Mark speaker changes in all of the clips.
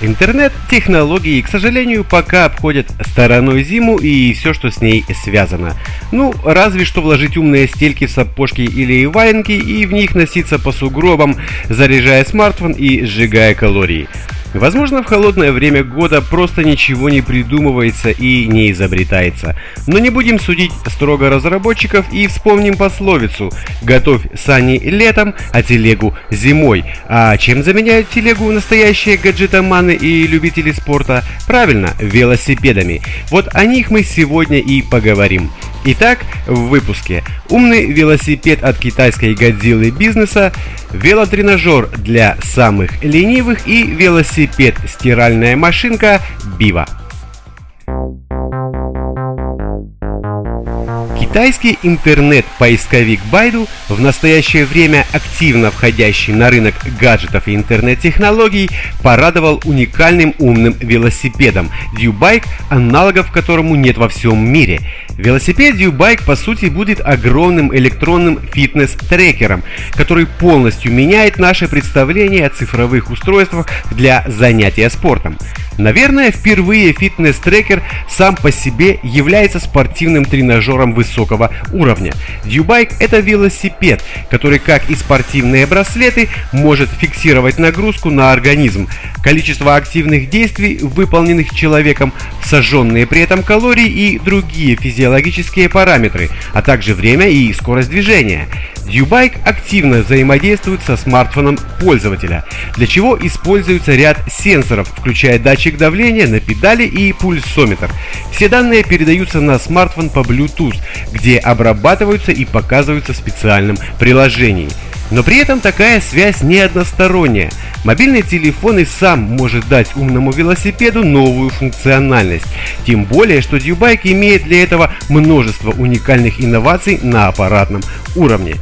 Speaker 1: Интернет, технологии, к сожалению, пока обходят стороной зиму и все, что с ней связано. Ну, разве что вложить умные стельки в сапожки или валенки и в них носиться по сугробам, заряжая смартфон и сжигая калории. Возможно, в холодное время года просто ничего не придумывается и не изобретается. Но не будем судить строго разработчиков и вспомним пословицу «Готовь сани летом, а телегу зимой». А чем заменяют телегу настоящие гаджетоманы и любители спорта? Правильно, велосипедами. Вот о них мы сегодня и поговорим. Итак, в выпуске умный велосипед от китайской Годзиллы бизнеса, велотренажер для самых ленивых и велосипед стиральная машинка Бива. Китайский интернет-поисковик Baidu, в настоящее время активно входящий на рынок гаджетов и интернет-технологий, порадовал уникальным умным велосипедом DuBike, аналогов которому нет во всем мире. Велосипед DuBike по сути будет огромным электронным фитнес-трекером, который полностью меняет наше представление о цифровых устройствах для занятия спортом. Наверное, впервые фитнес-трекер сам по себе является спортивным тренажером высокого уровня. Дьюбайк – это велосипед, который, как и спортивные браслеты, может фиксировать нагрузку на организм, количество активных действий, выполненных человеком, сожженные при этом калории и другие физиологические параметры, а также время и скорость движения. Dubike активно взаимодействует со смартфоном пользователя, для чего используется ряд сенсоров, включая датчик давления на педали и пульсометр. Все данные передаются на смартфон по Bluetooth, где обрабатываются и показываются в специальном приложении. Но при этом такая связь не односторонняя. Мобильный телефон и сам может дать умному велосипеду новую функциональность. Тем более, что Dubike имеет для этого множество уникальных инноваций на аппаратном уровне.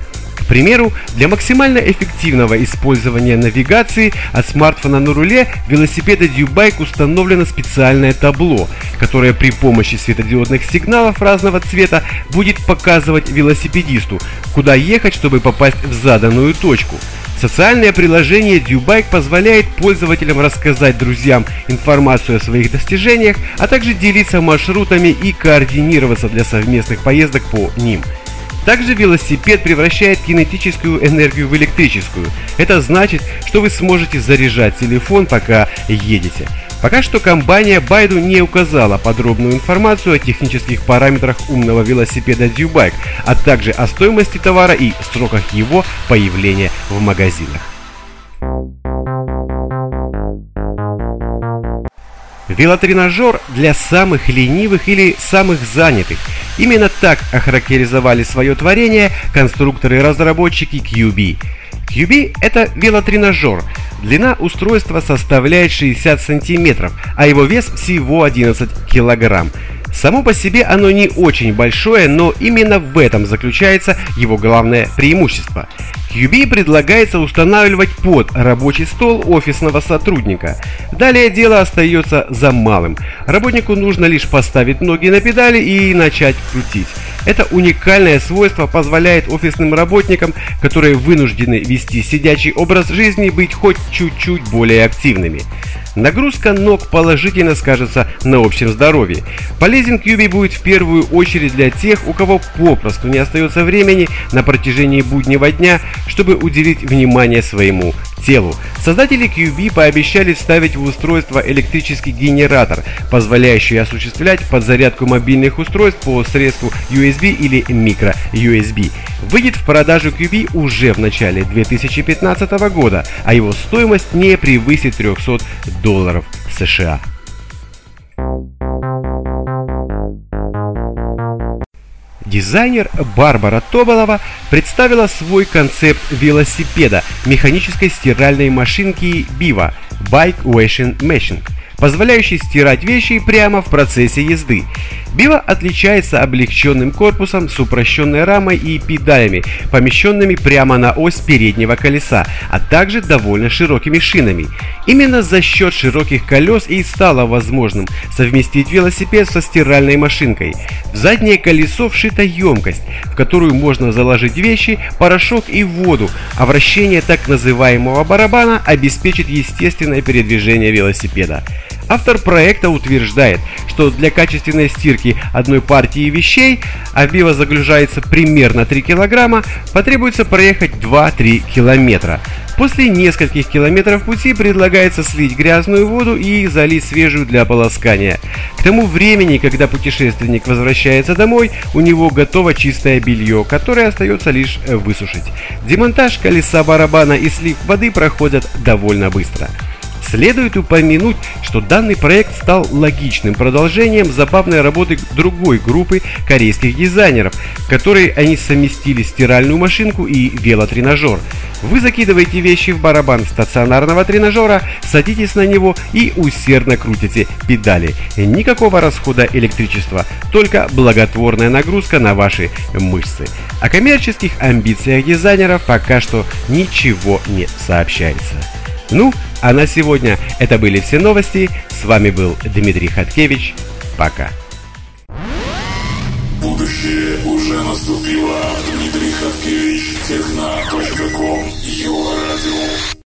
Speaker 1: Примеру, для максимально эффективного использования навигации от смартфона на руле велосипеда Dubike установлено специальное табло, которое при помощи светодиодных сигналов разного цвета будет показывать велосипедисту, куда ехать, чтобы попасть в заданную точку. Социальное приложение DuBike позволяет пользователям рассказать друзьям информацию о своих достижениях, а также делиться маршрутами и координироваться для совместных поездок по ним – также велосипед превращает кинетическую энергию в электрическую. Это значит, что вы сможете заряжать телефон, пока едете. Пока что компания Baidu не указала подробную информацию о технических параметрах умного велосипеда Dubike, а также о стоимости товара и сроках его появления в магазинах. Велотренажер для самых ленивых или самых занятых. Именно так охарактеризовали свое творение конструкторы и разработчики QB. QB – это велотренажер. Длина устройства составляет 60 сантиметров, а его вес всего 11 килограмм. Само по себе оно не очень большое, но именно в этом заключается его главное преимущество. QB предлагается устанавливать под рабочий стол офисного сотрудника. Далее дело остается за малым. Работнику нужно лишь поставить ноги на педали и начать крутить. Это уникальное свойство позволяет офисным работникам, которые вынуждены вести сидячий образ жизни, быть хоть чуть-чуть более активными. Нагрузка ног положительно скажется на общем здоровье. Полезен Кьюби будет в первую очередь для тех, у кого попросту не остается времени на протяжении буднего дня, чтобы уделить внимание своему телу. Создатели QB пообещали вставить в устройство электрический генератор, позволяющий осуществлять подзарядку мобильных устройств по средству USB или микро USB. Выйдет в продажу QB уже в начале 2015 года, а его стоимость не превысит 300 долларов США. Дизайнер Барбара Тоболова представила свой концепт велосипеда механической стиральной машинки Biva Bike Washing Machine. Позволяющий стирать вещи прямо в процессе езды. Бива отличается облегченным корпусом с упрощенной рамой и педалями, помещенными прямо на ось переднего колеса, а также довольно широкими шинами. Именно за счет широких колес и стало возможным совместить велосипед со стиральной машинкой. В заднее колесо вшита емкость, в которую можно заложить вещи, порошок и воду, а вращение так называемого барабана обеспечит естественное передвижение велосипеда. Автор проекта утверждает, что для качественной стирки одной партии вещей, а в загружается примерно 3 килограмма, потребуется проехать 2-3 километра. После нескольких километров пути предлагается слить грязную воду и залить свежую для полоскания. К тому времени, когда путешественник возвращается домой, у него готово чистое белье, которое остается лишь высушить. Демонтаж колеса барабана и слив воды проходят довольно быстро. Следует упомянуть, что данный проект стал логичным продолжением забавной работы другой группы корейских дизайнеров, которые они совместили стиральную машинку и велотренажер. Вы закидываете вещи в барабан стационарного тренажера, садитесь на него и усердно крутите педали. Никакого расхода электричества, только благотворная нагрузка на ваши мышцы. О коммерческих амбициях дизайнеров пока что ничего не сообщается. Ну, а на сегодня это были все новости. С вами был Дмитрий Хаткевич. Пока.
Speaker 2: Будущее уже наступило. Дмитрий Хаткевич.